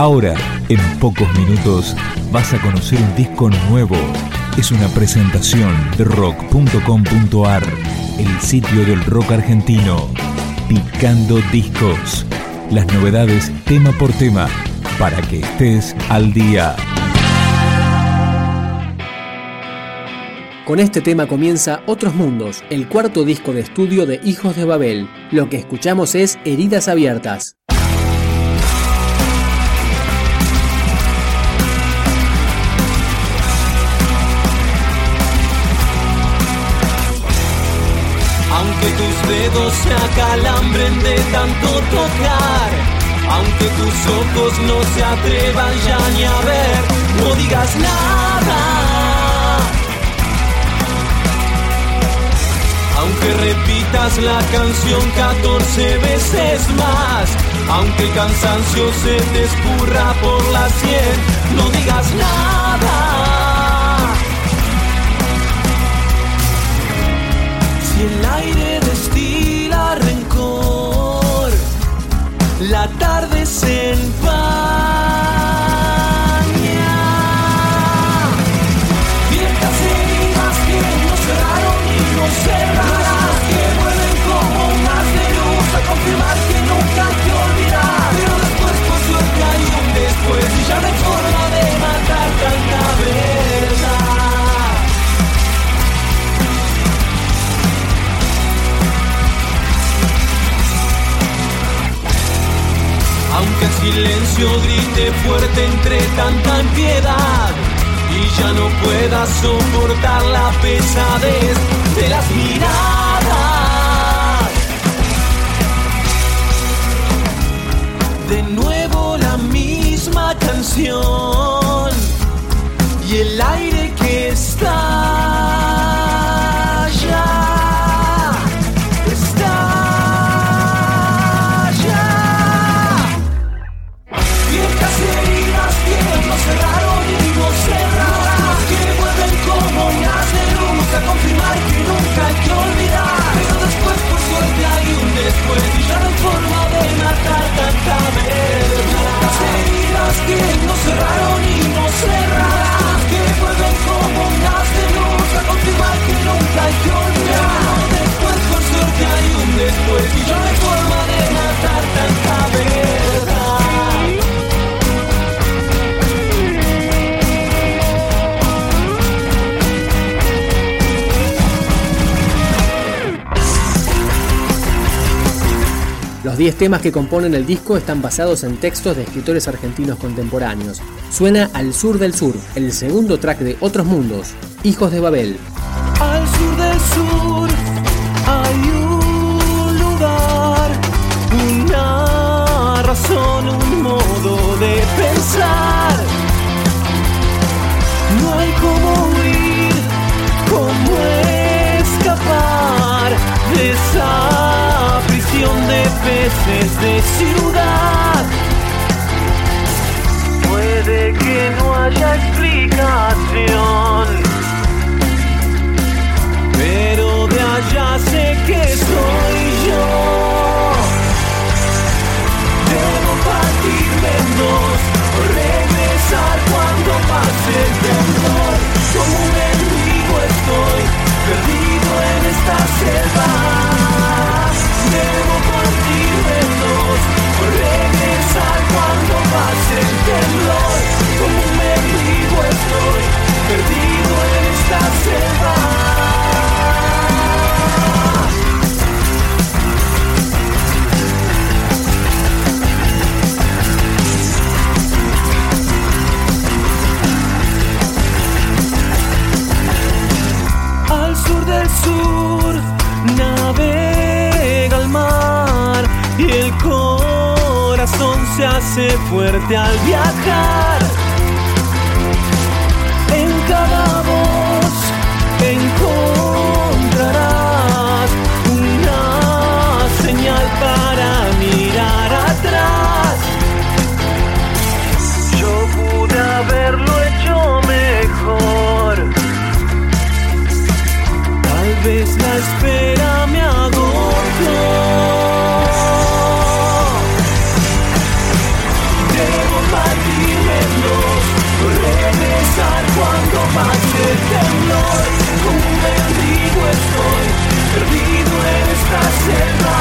Ahora, en pocos minutos, vas a conocer un disco nuevo. Es una presentación de rock.com.ar, el sitio del rock argentino. Picando discos. Las novedades tema por tema, para que estés al día. Con este tema comienza Otros Mundos, el cuarto disco de estudio de Hijos de Babel. Lo que escuchamos es Heridas Abiertas. Aunque tus dedos se acalambren de tanto tocar, aunque tus ojos no se atrevan ya ni a ver, no digas nada. Aunque repitas la canción 14 veces más, aunque el cansancio se te escurra por la sien, no digas nada. El aire destila rencor, la tarde se empaña. Fuerte entre tanta impiedad y ya no pueda soportar la pesadez de las miradas. De nuevo la misma canción y el aire que está 10 temas que componen el disco están basados en textos de escritores argentinos contemporáneos. Suena Al Sur del Sur, el segundo track de Otros Mundos, Hijos de Babel. Al sur del sur hay un lugar, una razón, peces de ciudad. Puede que no haya explicación. Fuerte al viajar. Pase el temblor. Como un mendigo estoy, perdido en esta selva.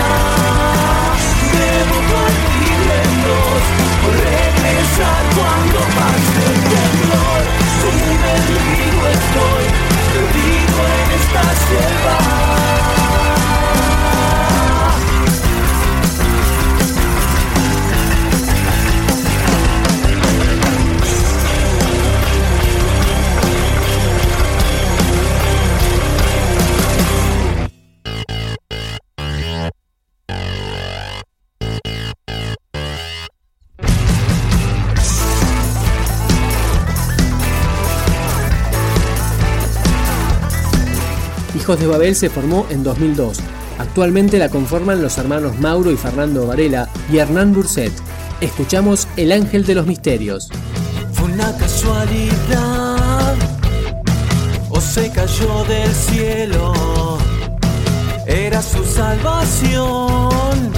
Debo partir en dos, o regresar cuando pase el temblor. Como un mendigo estoy, perdido en esta selva. Hijos de Babel se formó en 2002. Actualmente la conforman los hermanos Mauro y Fernando Varela y Hernán Burset. Escuchamos El Ángel de los Misterios. Fue una casualidad o se cayó del cielo. Era su salvación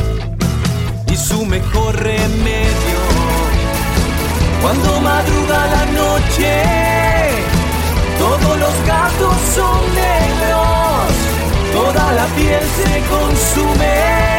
y su mejor remedio. Cuando madruga la noche, todos los gatos son negros, toda la piel se consume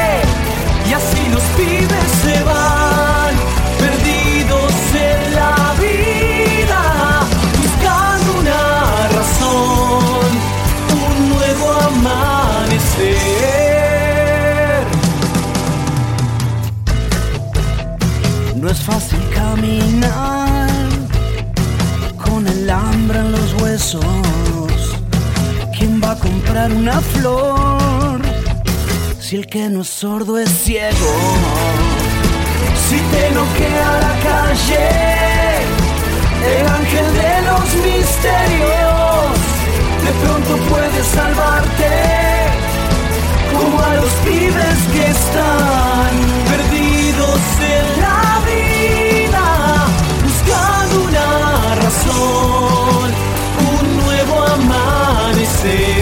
si el que no es sordo es ciego? Si te noquea la calle, el ángel de los misterios de pronto puede salvarte, como a los pibes que están perdidos en la vida, buscando una razón, un nuevo amanecer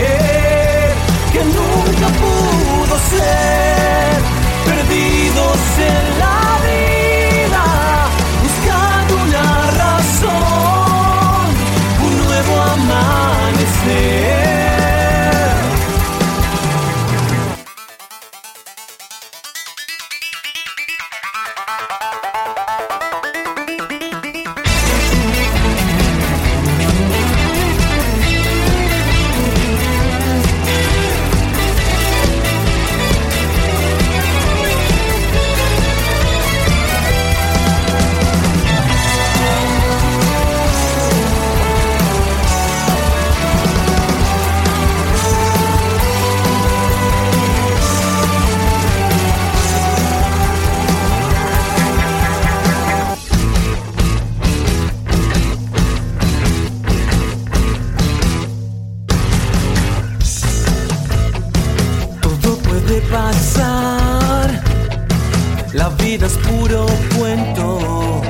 vida es puro cuento.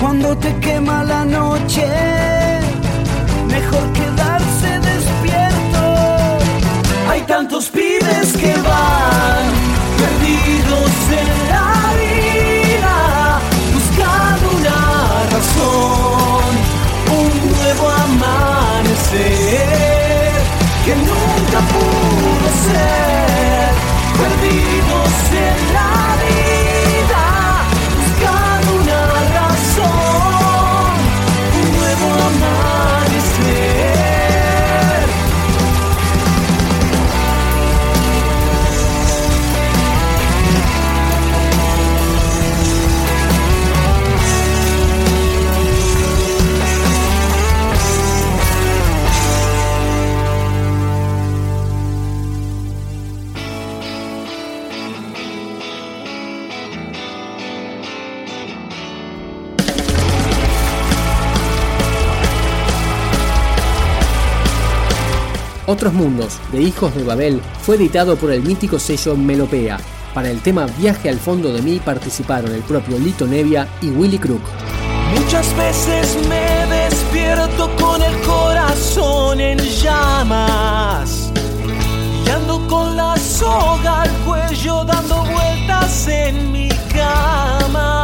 Cuando te quema la noche, mejor quedarse despierto. Hay tantos pibes que van perdidos en la vida, Otros Mundos, de Hijos de Babel, fue editado por el mítico sello Melopea. Para el tema Viaje al fondo de mí participaron el propio Lito Nevia y Willy Crook. Muchas veces me despierto con el corazón en llamas y ando con la soga al cuello dando vueltas en mi cama.